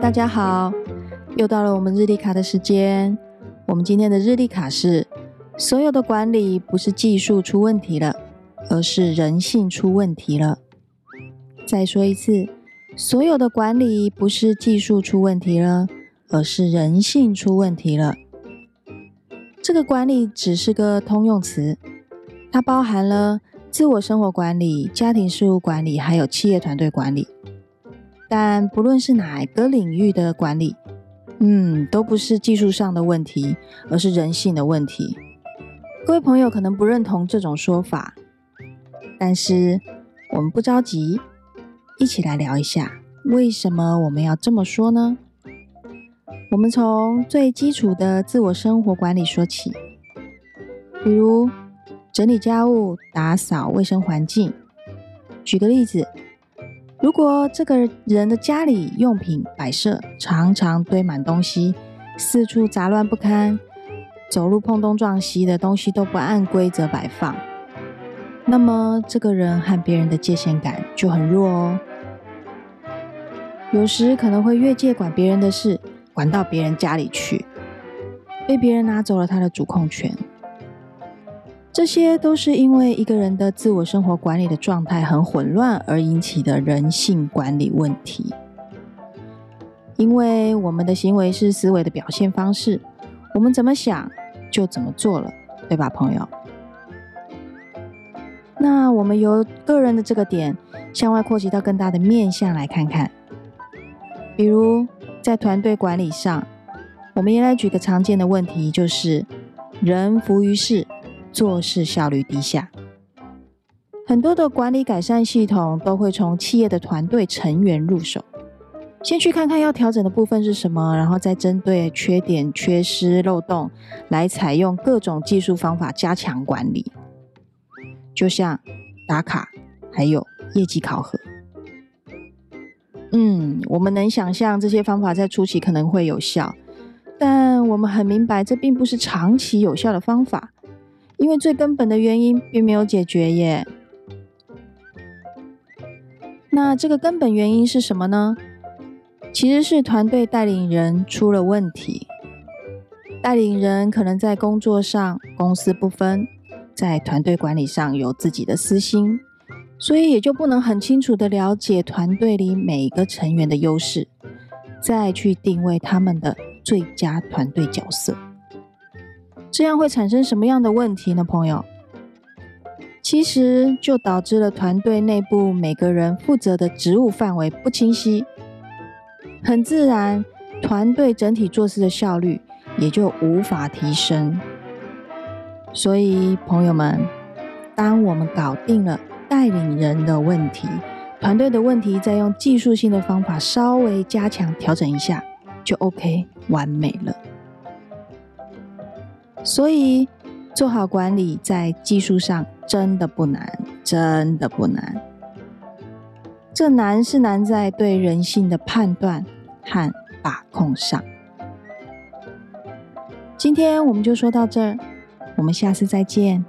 大家好，又到了我们日历卡的时间。我们今天的日历卡是：所有的管理不是技术出问题了，而是人性出问题了。再说一次，所有的管理不是技术出问题了，而是人性出问题了。这个管理只是个通用词，它包含了自我生活管理、家庭事务管理，还有企业团队管理。但不论是哪一个领域的管理，嗯，都不是技术上的问题，而是人性的问题。各位朋友可能不认同这种说法，但是我们不着急，一起来聊一下，为什么我们要这么说呢？我们从最基础的自我生活管理说起，比如整理家务、打扫卫生环境。举个例子。如果这个人的家里用品摆设常常堆满东西，四处杂乱不堪，走路碰东撞西的东西都不按规则摆放，那么这个人和别人的界限感就很弱哦。有时可能会越界管别人的事，管到别人家里去，被别人拿走了他的主控权。这些都是因为一个人的自我生活管理的状态很混乱而引起的人性管理问题。因为我们的行为是思维的表现方式，我们怎么想就怎么做了，对吧，朋友？那我们由个人的这个点向外扩及到更大的面向来看看，比如在团队管理上，我们也来举个常见的问题，就是人浮于事。做事效率低下，很多的管理改善系统都会从企业的团队成员入手，先去看看要调整的部分是什么，然后再针对缺点、缺失、漏洞来采用各种技术方法加强管理，就像打卡，还有业绩考核。嗯，我们能想象这些方法在初期可能会有效，但我们很明白这并不是长期有效的方法。因为最根本的原因并没有解决耶。那这个根本原因是什么呢？其实是团队带领人出了问题。带领人可能在工作上公私不分，在团队管理上有自己的私心，所以也就不能很清楚的了解团队里每一个成员的优势，再去定位他们的最佳团队角色。这样会产生什么样的问题呢，朋友？其实就导致了团队内部每个人负责的职务范围不清晰，很自然，团队整体做事的效率也就无法提升。所以，朋友们，当我们搞定了带领人的问题，团队的问题，再用技术性的方法稍微加强调整一下，就 OK，完美了。所以，做好管理在技术上真的不难，真的不难。这难是难在对人性的判断和把控上。今天我们就说到这儿，我们下次再见。